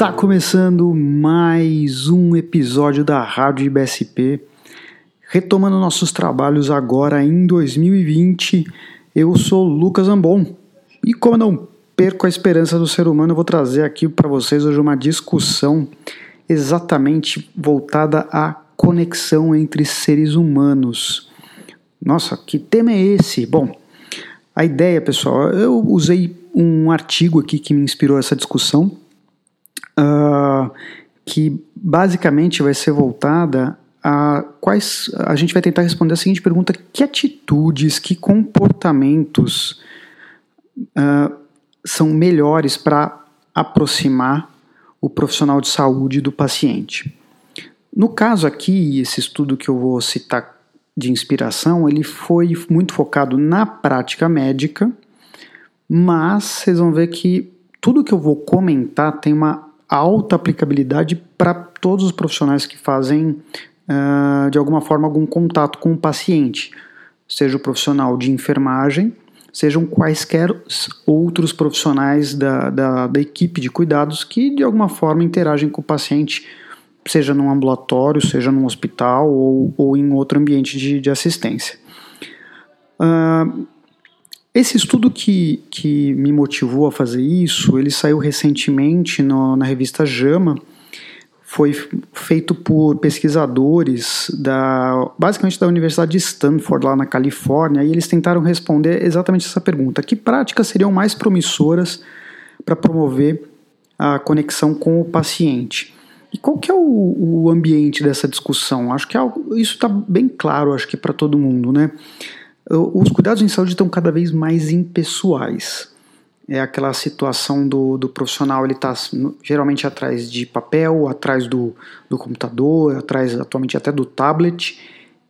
Está começando mais um episódio da Rádio IBSP. Retomando nossos trabalhos agora em 2020, eu sou Lucas Ambon. E como não perco a esperança do ser humano, eu vou trazer aqui para vocês hoje uma discussão exatamente voltada à conexão entre seres humanos. Nossa, que tema é esse? Bom, a ideia, pessoal, eu usei um artigo aqui que me inspirou essa discussão uh, que basicamente vai ser voltada a quais. A gente vai tentar responder a seguinte pergunta: que atitudes, que comportamentos uh, são melhores para aproximar o profissional de saúde do paciente? No caso aqui, esse estudo que eu vou citar de inspiração, ele foi muito focado na prática médica, mas vocês vão ver que tudo que eu vou comentar tem uma alta aplicabilidade para todos os profissionais que fazem, uh, de alguma forma, algum contato com o paciente, seja o profissional de enfermagem, sejam quaisquer outros profissionais da, da, da equipe de cuidados que, de alguma forma, interagem com o paciente, seja num ambulatório, seja num hospital ou, ou em outro ambiente de, de assistência. Uh, esse estudo que, que me motivou a fazer isso, ele saiu recentemente no, na revista JAMA, foi feito por pesquisadores da basicamente da Universidade de Stanford lá na Califórnia e eles tentaram responder exatamente essa pergunta: que práticas seriam mais promissoras para promover a conexão com o paciente? E qual que é o, o ambiente dessa discussão? Acho que é algo, isso está bem claro, acho que para todo mundo, né? Os cuidados em saúde estão cada vez mais impessoais. É aquela situação do, do profissional, ele está geralmente atrás de papel, atrás do, do computador, atrás atualmente até do tablet,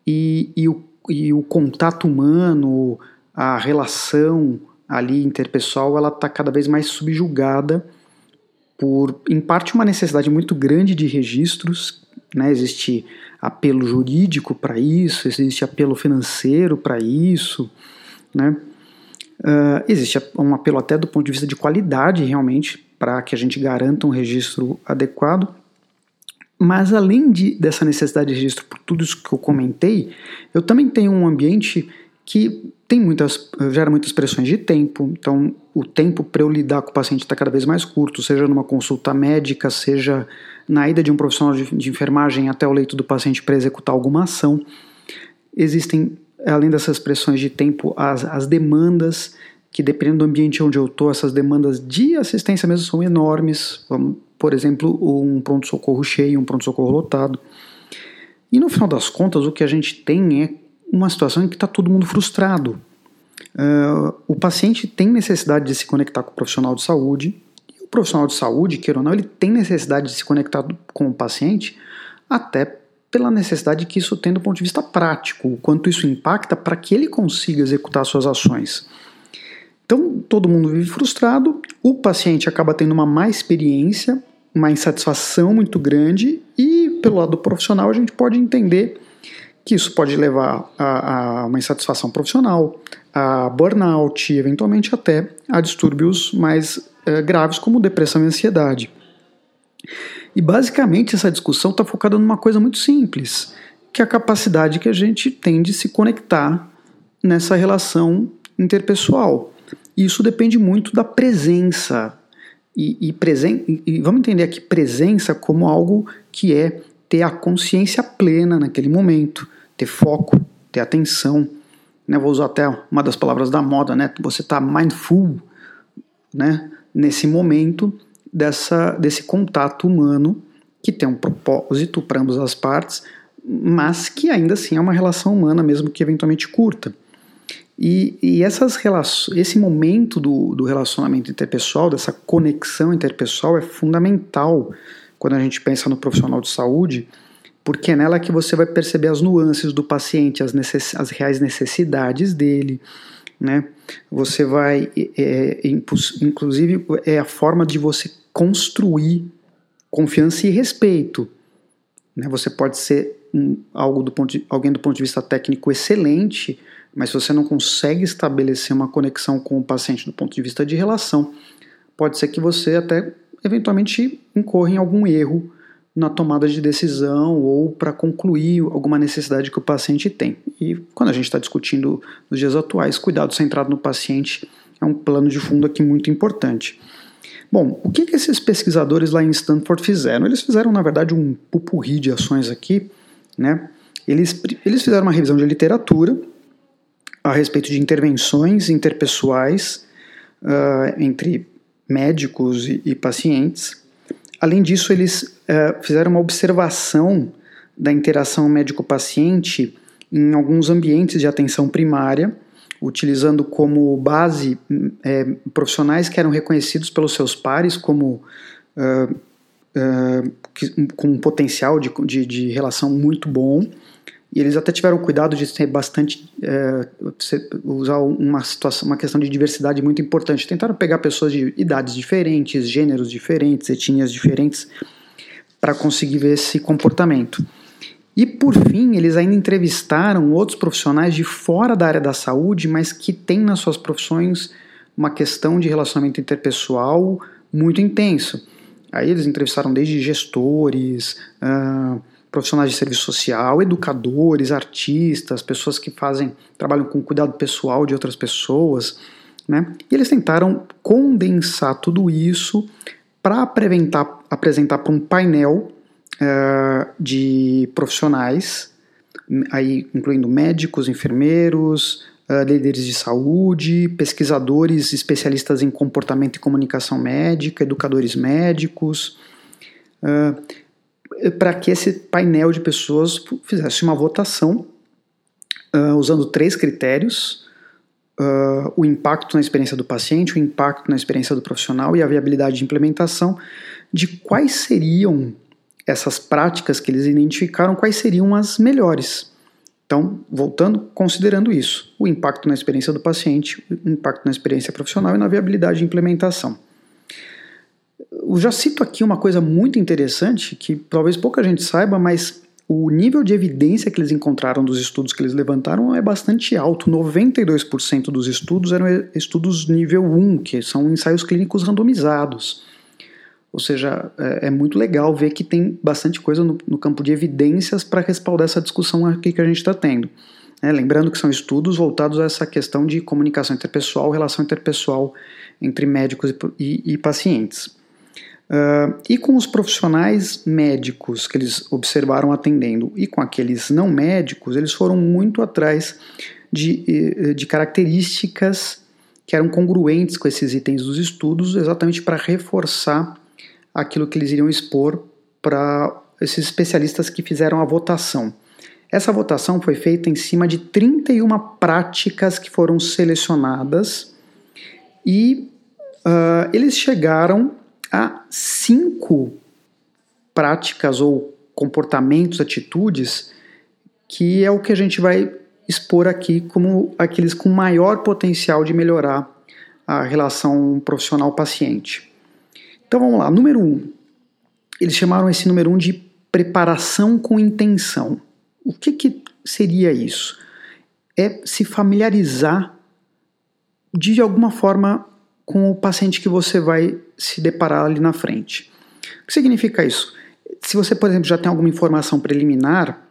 e, e, o, e o contato humano, a relação ali interpessoal, ela está cada vez mais subjugada por, em parte, uma necessidade muito grande de registros, né? existe apelo jurídico para isso, existe apelo financeiro para isso, né? Uh, existe um apelo até do ponto de vista de qualidade, realmente, para que a gente garanta um registro adequado. Mas além de, dessa necessidade de registro por tudo isso que eu comentei, eu também tenho um ambiente que tem muitas, gera muitas pressões de tempo. Então, o tempo para eu lidar com o paciente está cada vez mais curto, seja numa consulta médica, seja na ida de um profissional de, de enfermagem até o leito do paciente para executar alguma ação. Existem, além dessas pressões de tempo, as, as demandas, que dependendo do ambiente onde eu estou, essas demandas de assistência mesmo são enormes. Vamos, por exemplo, um pronto-socorro cheio, um pronto-socorro lotado. E no final das contas, o que a gente tem é uma situação em que está todo mundo frustrado. Uh, o paciente tem necessidade de se conectar com o profissional de saúde, profissional de saúde, queira ou não, ele tem necessidade de se conectar com o paciente, até pela necessidade que isso tem do ponto de vista prático, o quanto isso impacta para que ele consiga executar suas ações. Então, todo mundo vive frustrado, o paciente acaba tendo uma má experiência, uma insatisfação muito grande, e pelo lado profissional a gente pode entender que isso pode levar a, a uma insatisfação profissional, a burnout, eventualmente até a distúrbios mais é, graves como depressão e ansiedade. E basicamente essa discussão está focada numa coisa muito simples, que é a capacidade que a gente tem de se conectar nessa relação interpessoal. E isso depende muito da presença. E, e, presen e vamos entender aqui presença como algo que é ter a consciência plena naquele momento, ter foco, ter atenção. Né? Vou usar até uma das palavras da moda, né? Você está mindful, né? nesse momento dessa, desse contato humano que tem um propósito para ambas as partes, mas que ainda assim é uma relação humana, mesmo que eventualmente curta. E, e essas esse momento do, do relacionamento interpessoal, dessa conexão interpessoal, é fundamental quando a gente pensa no profissional de saúde, porque é nela que você vai perceber as nuances do paciente, as, necess, as reais necessidades dele, né? Você vai, é, inclusive, é a forma de você construir confiança e respeito. Né? Você pode ser um, algo do ponto de, alguém do ponto de vista técnico excelente, mas se você não consegue estabelecer uma conexão com o paciente do ponto de vista de relação, pode ser que você até eventualmente incorrem em algum erro na tomada de decisão ou para concluir alguma necessidade que o paciente tem. E quando a gente está discutindo nos dias atuais, cuidado centrado no paciente é um plano de fundo aqui muito importante. Bom, o que, que esses pesquisadores lá em Stanford fizeram? Eles fizeram, na verdade, um pupurri de ações aqui. Né? Eles, eles fizeram uma revisão de literatura a respeito de intervenções interpessoais uh, entre médicos e, e pacientes. Além disso, eles uh, fizeram uma observação da interação médico-paciente em alguns ambientes de atenção primária, utilizando como base é, profissionais que eram reconhecidos pelos seus pares como uh, uh, que, com um potencial de, de, de relação muito bom e eles até tiveram cuidado de ter bastante é, usar uma situação, uma questão de diversidade muito importante. Tentaram pegar pessoas de idades diferentes, gêneros diferentes, etnias diferentes, para conseguir ver esse comportamento. E por fim, eles ainda entrevistaram outros profissionais de fora da área da saúde, mas que têm nas suas profissões uma questão de relacionamento interpessoal muito intenso. Aí eles entrevistaram desde gestores, uh, profissionais de serviço social, educadores, artistas, pessoas que fazem trabalham com cuidado pessoal de outras pessoas, né? E eles tentaram condensar tudo isso para apresentar, para um painel uh, de profissionais, aí incluindo médicos, enfermeiros, uh, líderes de saúde, pesquisadores especialistas em comportamento e comunicação médica, educadores médicos. Uh, para que esse painel de pessoas fizesse uma votação uh, usando três critérios: uh, o impacto na experiência do paciente, o impacto na experiência do profissional e a viabilidade de implementação, de quais seriam essas práticas que eles identificaram, quais seriam as melhores. Então, voltando, considerando isso, o impacto na experiência do paciente, o impacto na experiência profissional e na viabilidade de implementação. Eu já cito aqui uma coisa muito interessante que talvez pouca gente saiba, mas o nível de evidência que eles encontraram dos estudos que eles levantaram é bastante alto. 92% dos estudos eram estudos nível 1, que são ensaios clínicos randomizados. Ou seja, é, é muito legal ver que tem bastante coisa no, no campo de evidências para respaldar essa discussão aqui que a gente está tendo. É, lembrando que são estudos voltados a essa questão de comunicação interpessoal, relação interpessoal entre médicos e, e, e pacientes. Uh, e com os profissionais médicos que eles observaram atendendo e com aqueles não médicos, eles foram muito atrás de, eh, de características que eram congruentes com esses itens dos estudos, exatamente para reforçar aquilo que eles iriam expor para esses especialistas que fizeram a votação. Essa votação foi feita em cima de 31 práticas que foram selecionadas e uh, eles chegaram há cinco práticas ou comportamentos, atitudes, que é o que a gente vai expor aqui como aqueles com maior potencial de melhorar a relação profissional-paciente. Então vamos lá, número um. Eles chamaram esse número um de preparação com intenção. O que, que seria isso? É se familiarizar de alguma forma com o paciente que você vai se deparar ali na frente. O que significa isso? Se você, por exemplo, já tem alguma informação preliminar,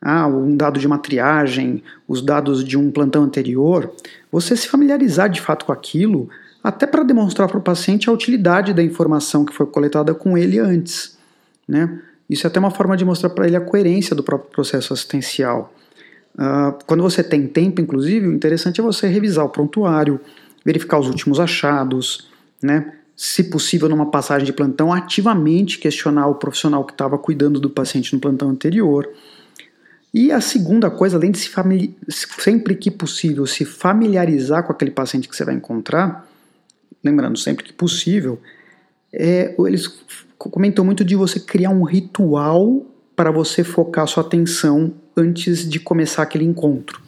ah, um dado de uma triagem, os dados de um plantão anterior, você se familiarizar de fato com aquilo, até para demonstrar para o paciente a utilidade da informação que foi coletada com ele antes. Né? Isso é até uma forma de mostrar para ele a coerência do próprio processo assistencial. Uh, quando você tem tempo, inclusive, o interessante é você revisar o prontuário, verificar os últimos achados, né? se possível, numa passagem de plantão, ativamente questionar o profissional que estava cuidando do paciente no plantão anterior. E a segunda coisa, além de se sempre que possível se familiarizar com aquele paciente que você vai encontrar, lembrando, sempre que possível, é, eles comentam muito de você criar um ritual para você focar sua atenção antes de começar aquele encontro.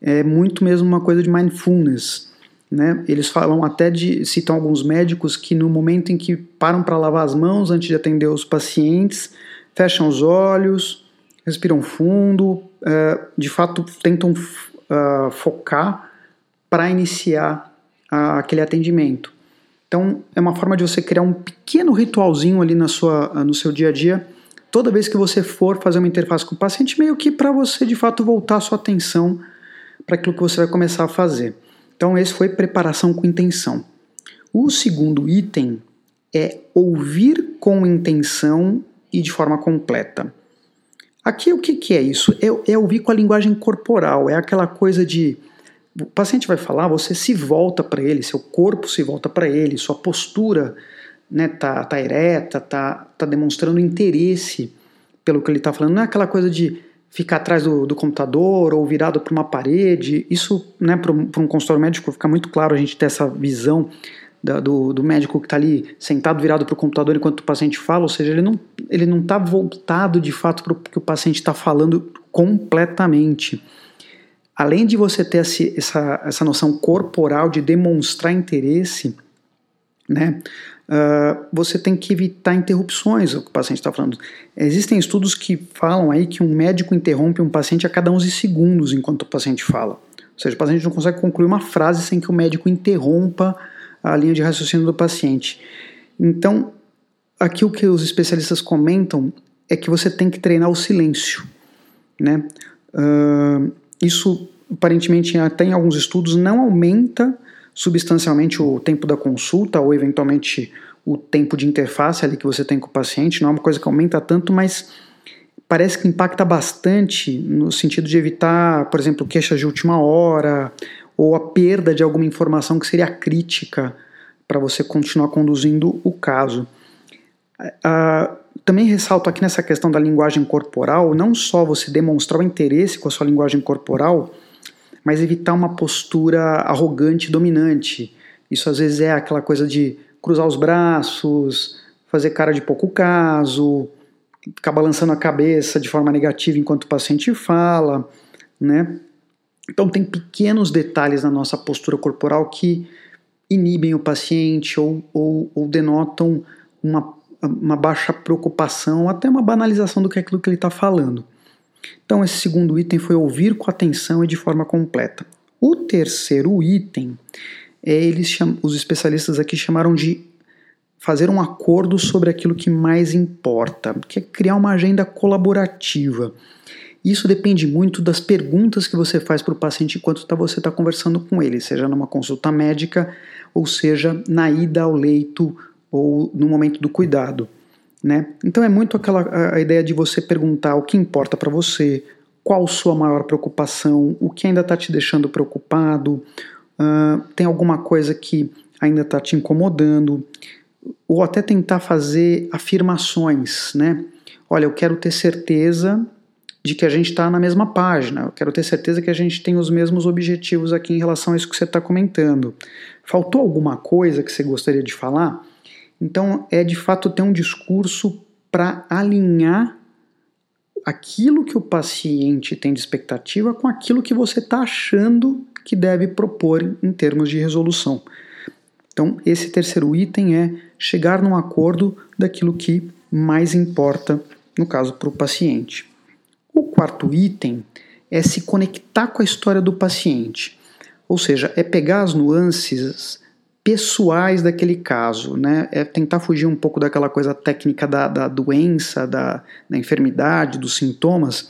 É muito mesmo uma coisa de mindfulness. Né? Eles falam até de, citam alguns médicos que no momento em que param para lavar as mãos antes de atender os pacientes, fecham os olhos, respiram fundo, uh, de fato tentam uh, focar para iniciar aquele atendimento. Então, é uma forma de você criar um pequeno ritualzinho ali na sua, no seu dia a dia, toda vez que você for fazer uma interface com o paciente, meio que para você de fato voltar a sua atenção para aquilo que você vai começar a fazer. Então, esse foi preparação com intenção. O segundo item é ouvir com intenção e de forma completa. Aqui o que, que é isso? É, é ouvir com a linguagem corporal, é aquela coisa de o paciente vai falar, você se volta para ele, seu corpo se volta para ele, sua postura né, tá, tá ereta, tá, tá demonstrando interesse pelo que ele está falando. Não é aquela coisa de ficar atrás do, do computador ou virado para uma parede. Isso, né, para um, um consultório médico, fica muito claro a gente ter essa visão da, do, do, médico que está ali sentado virado para o computador enquanto o paciente fala, ou seja, ele não ele não está voltado de fato para o que o paciente está falando completamente. Além de você ter essa, essa noção corporal de demonstrar interesse, né, uh, você tem que evitar interrupções, o que o paciente está falando. Existem estudos que falam aí que um médico interrompe um paciente a cada 11 segundos enquanto o paciente fala. Ou seja, o paciente não consegue concluir uma frase sem que o médico interrompa a linha de raciocínio do paciente. Então, aqui o que os especialistas comentam é que você tem que treinar o silêncio. Né? Uh, isso, aparentemente, até em alguns estudos, não aumenta substancialmente o tempo da consulta ou eventualmente o tempo de interface ali que você tem com o paciente, não é uma coisa que aumenta tanto, mas parece que impacta bastante no sentido de evitar, por exemplo, queixas de última hora ou a perda de alguma informação que seria crítica para você continuar conduzindo o caso. Uh, também ressalto aqui nessa questão da linguagem corporal, não só você demonstrar o interesse com a sua linguagem corporal, mas evitar uma postura arrogante dominante. Isso às vezes é aquela coisa de cruzar os braços, fazer cara de pouco caso, ficar balançando a cabeça de forma negativa enquanto o paciente fala, né? Então tem pequenos detalhes na nossa postura corporal que inibem o paciente ou, ou, ou denotam uma, uma baixa preocupação, até uma banalização do que é aquilo que ele está falando. Então, esse segundo item foi ouvir com atenção e de forma completa. O terceiro item, é, eles os especialistas aqui chamaram de fazer um acordo sobre aquilo que mais importa, que é criar uma agenda colaborativa. Isso depende muito das perguntas que você faz para o paciente enquanto tá, você está conversando com ele, seja numa consulta médica ou seja na ida ao leito ou no momento do cuidado. Né? Então é muito aquela a ideia de você perguntar o que importa para você, qual sua maior preocupação, o que ainda está te deixando preocupado, uh, tem alguma coisa que ainda está te incomodando, ou até tentar fazer afirmações, né? Olha, eu quero ter certeza de que a gente está na mesma página, eu quero ter certeza que a gente tem os mesmos objetivos aqui em relação a isso que você está comentando. Faltou alguma coisa que você gostaria de falar? Então, é de fato ter um discurso para alinhar aquilo que o paciente tem de expectativa com aquilo que você está achando que deve propor em termos de resolução. Então, esse terceiro item é chegar num acordo daquilo que mais importa, no caso, para o paciente. O quarto item é se conectar com a história do paciente, ou seja, é pegar as nuances pessoais daquele caso, né? É tentar fugir um pouco daquela coisa técnica da, da doença, da, da enfermidade, dos sintomas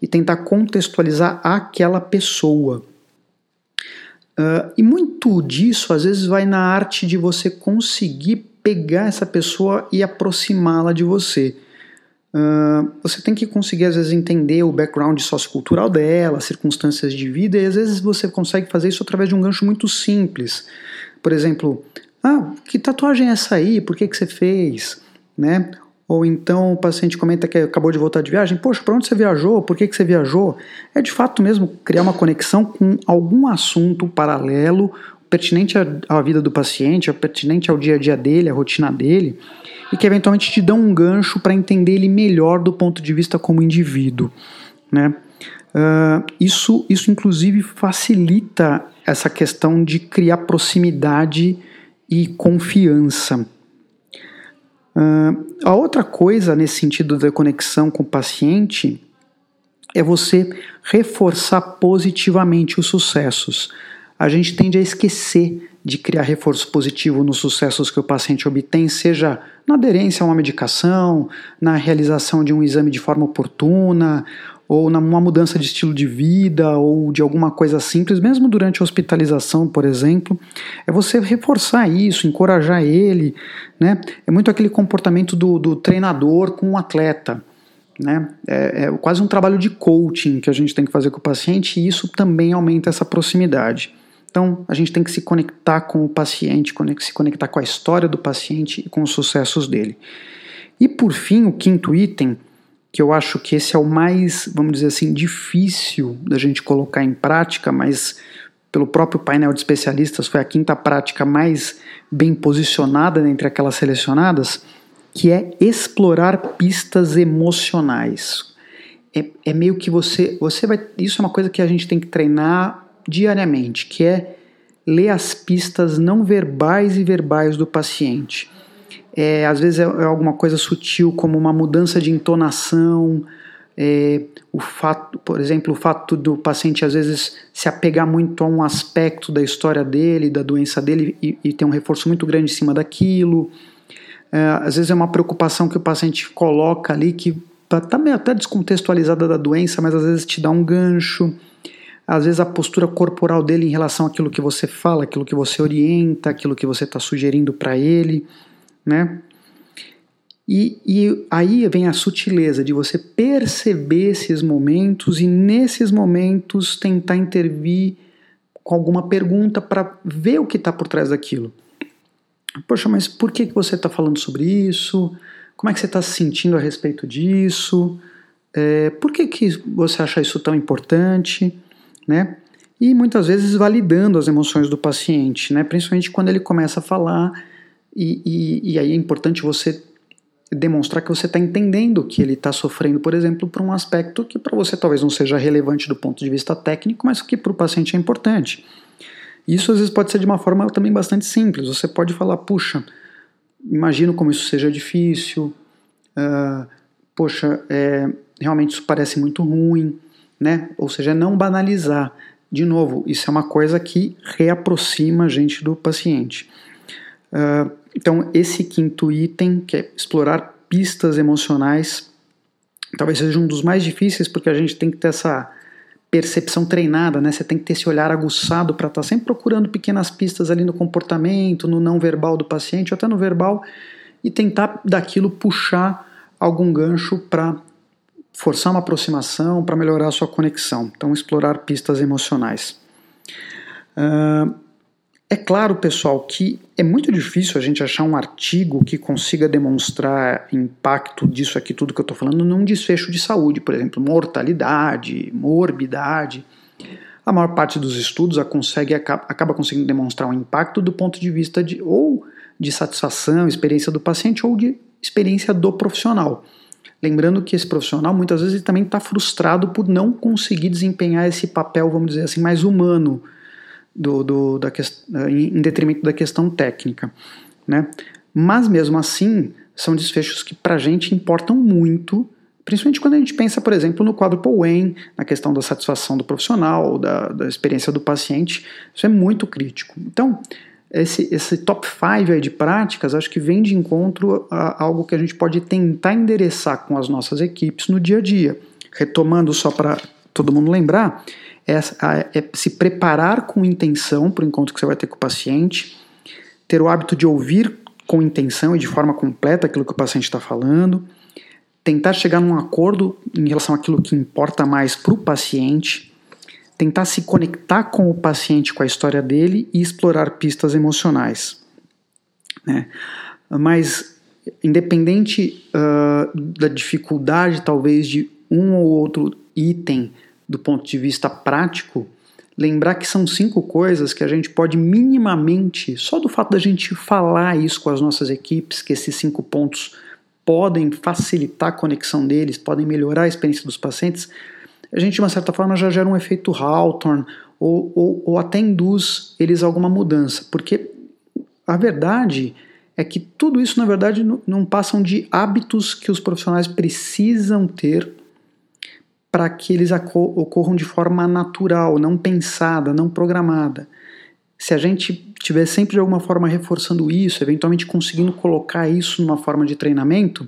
e tentar contextualizar aquela pessoa. Uh, e muito disso às vezes vai na arte de você conseguir pegar essa pessoa e aproximá-la de você. Uh, você tem que conseguir às vezes entender o background sociocultural dela, as circunstâncias de vida, e às vezes você consegue fazer isso através de um gancho muito simples. Por exemplo, ah, que tatuagem é essa aí? Por que, que você fez? Né? Ou então o paciente comenta que acabou de voltar de viagem, poxa, para onde você viajou? Por que, que você viajou? É de fato mesmo criar uma conexão com algum assunto paralelo, pertinente à, vida do paciente, pertinente ao dia a dia dele, à rotina dele, e que eventualmente te dão um gancho para entender ele melhor do ponto de vista como indivíduo. Né? Uh, isso, isso, inclusive, facilita essa questão de criar proximidade e confiança. Uh, a outra coisa nesse sentido da conexão com o paciente é você reforçar positivamente os sucessos. A gente tende a esquecer de criar reforço positivo nos sucessos que o paciente obtém, seja na aderência a uma medicação, na realização de um exame de forma oportuna, ou numa mudança de estilo de vida, ou de alguma coisa simples, mesmo durante a hospitalização, por exemplo, é você reforçar isso, encorajar ele, né? É muito aquele comportamento do, do treinador com o atleta. Né? É, é, quase um trabalho de coaching que a gente tem que fazer com o paciente e isso também aumenta essa proximidade. Então, a gente tem que se conectar com o paciente, se conectar com a história do paciente e com os sucessos dele. E por fim, o quinto item, que eu acho que esse é o mais, vamos dizer assim, difícil da gente colocar em prática, mas pelo próprio painel de especialistas foi a quinta prática mais bem posicionada entre aquelas selecionadas, que é explorar pistas emocionais. É, é meio que você, você vai, isso é uma coisa que a gente tem que treinar diariamente, que é ler as pistas não verbais e verbais do paciente. É, às vezes é, é alguma coisa sutil, como uma mudança de entonação, é, o fato, por exemplo, o fato do paciente às vezes se apegar muito a um aspecto da história dele, da doença dele e, e ter um reforço muito grande em cima daquilo. É, às vezes é uma preocupação que o paciente coloca ali que está meio até descontextualizada da doença, mas às vezes te dá um gancho às vezes a postura corporal dele em relação àquilo que você fala, aquilo que você orienta, aquilo que você está sugerindo para ele, né? E, e, aí vem a sutileza de você perceber esses momentos e nesses momentos tentar intervir com alguma pergunta para ver o que está por trás daquilo. Poxa, mas por que, que você está falando sobre isso? Como é que você está se sentindo a respeito disso? É, por que, que você acha isso tão importante? né? E muitas vezes validando as emoções do paciente, né? Principalmente quando ele começa a falar, e, e, e aí é importante você demonstrar que você está entendendo que ele está sofrendo, por exemplo, por um aspecto que para você talvez não seja relevante do ponto de vista técnico, mas que para o paciente é importante. Isso às vezes pode ser de uma forma também bastante simples. Você pode falar, puxa, imagino como isso seja difícil, uh, poxa, é, realmente isso parece muito ruim, né? Ou seja, não banalizar. De novo, isso é uma coisa que reaproxima a gente do paciente. Uh, então, esse quinto item, que é explorar pistas emocionais, talvez seja um dos mais difíceis, porque a gente tem que ter essa percepção treinada, né? Você tem que ter esse olhar aguçado para estar tá sempre procurando pequenas pistas ali no comportamento, no não verbal do paciente, ou até no verbal, e tentar daquilo puxar algum gancho para forçar uma aproximação para melhorar a sua conexão. Então, explorar pistas emocionais. Uh, é claro, pessoal, que é muito difícil a gente achar um artigo que consiga demonstrar impacto disso aqui, tudo que eu estou falando, num desfecho de saúde, por exemplo, mortalidade, morbidade. A maior parte dos estudos consegue, acaba conseguindo demonstrar um impacto do ponto de vista de ou de satisfação, experiência do paciente ou de experiência do profissional. Lembrando que esse profissional muitas vezes também está frustrado por não conseguir desempenhar esse papel, vamos dizer assim, mais humano do, do, da em detrimento da questão técnica. Né? Mas mesmo assim, são desfechos que para a gente importam muito, principalmente quando a gente pensa, por exemplo, no quadro Wayne, na questão da satisfação do profissional, da, da experiência do paciente, isso é muito crítico. Então, esse, esse top 5 de práticas acho que vem de encontro a algo que a gente pode tentar endereçar com as nossas equipes no dia a dia. Retomando só para todo mundo lembrar, é, é, se preparar com intenção para o encontro que você vai ter com o paciente, ter o hábito de ouvir com intenção e de forma completa aquilo que o paciente está falando, tentar chegar num acordo em relação àquilo que importa mais para o paciente, tentar se conectar com o paciente, com a história dele e explorar pistas emocionais. Né? Mas, independente uh, da dificuldade, talvez, de um ou outro item do ponto de vista prático, lembrar que são cinco coisas que a gente pode minimamente, só do fato da gente falar isso com as nossas equipes, que esses cinco pontos podem facilitar a conexão deles, podem melhorar a experiência dos pacientes, a gente de uma certa forma já gera um efeito Hawthorne ou, ou, ou até induz eles a alguma mudança, porque a verdade é que tudo isso na verdade não passam de hábitos que os profissionais precisam ter para que eles ocorram de forma natural, não pensada, não programada. se a gente estiver sempre de alguma forma reforçando isso, eventualmente conseguindo colocar isso numa forma de treinamento,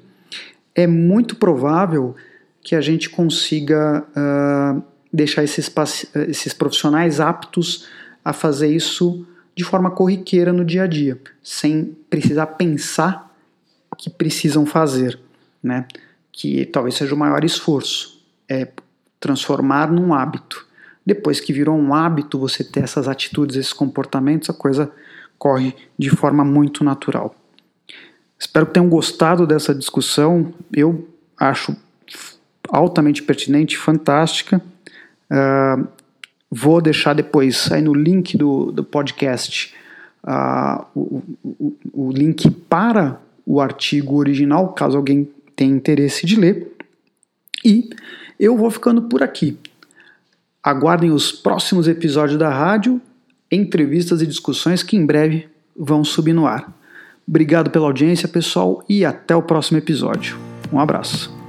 é muito provável que a gente consiga uh, deixar esses, esses profissionais aptos a fazer isso de forma corriqueira no dia a dia, sem precisar pensar que precisam fazer, né? Que talvez seja o maior esforço, é transformar num hábito. Depois que virou um hábito você ter essas atitudes, esses comportamentos, a coisa corre de forma muito natural. Espero que tenham gostado dessa discussão. Eu acho altamente pertinente, fantástica. Uh, vou deixar depois aí no link do, do podcast uh, o, o, o link para o artigo original, caso alguém tenha interesse de ler. E eu vou ficando por aqui. Aguardem os próximos episódios da rádio, entrevistas e discussões que em breve vão subir no ar. Obrigado pela audiência, pessoal, e até o próximo episódio. Um abraço.